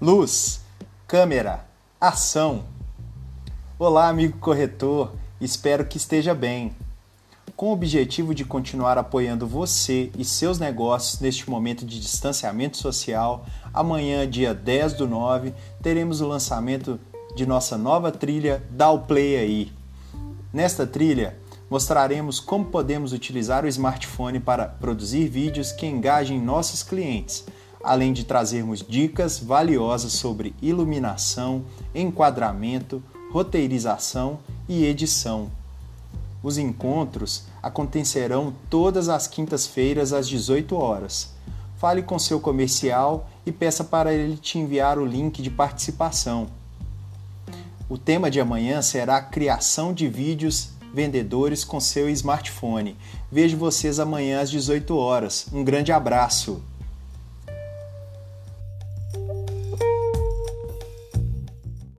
Luz, câmera, ação. Olá, amigo corretor, espero que esteja bem. Com o objetivo de continuar apoiando você e seus negócios neste momento de distanciamento social, amanhã, dia 10 do 9, teremos o lançamento de nossa nova trilha Dá o Play aí. Nesta trilha, mostraremos como podemos utilizar o smartphone para produzir vídeos que engajem nossos clientes além de trazermos dicas valiosas sobre iluminação, enquadramento, roteirização e edição. Os encontros acontecerão todas as quintas-feiras às 18 horas. Fale com seu comercial e peça para ele te enviar o link de participação. O tema de amanhã será criação de vídeos vendedores com seu smartphone. Vejo vocês amanhã às 18 horas. Um grande abraço!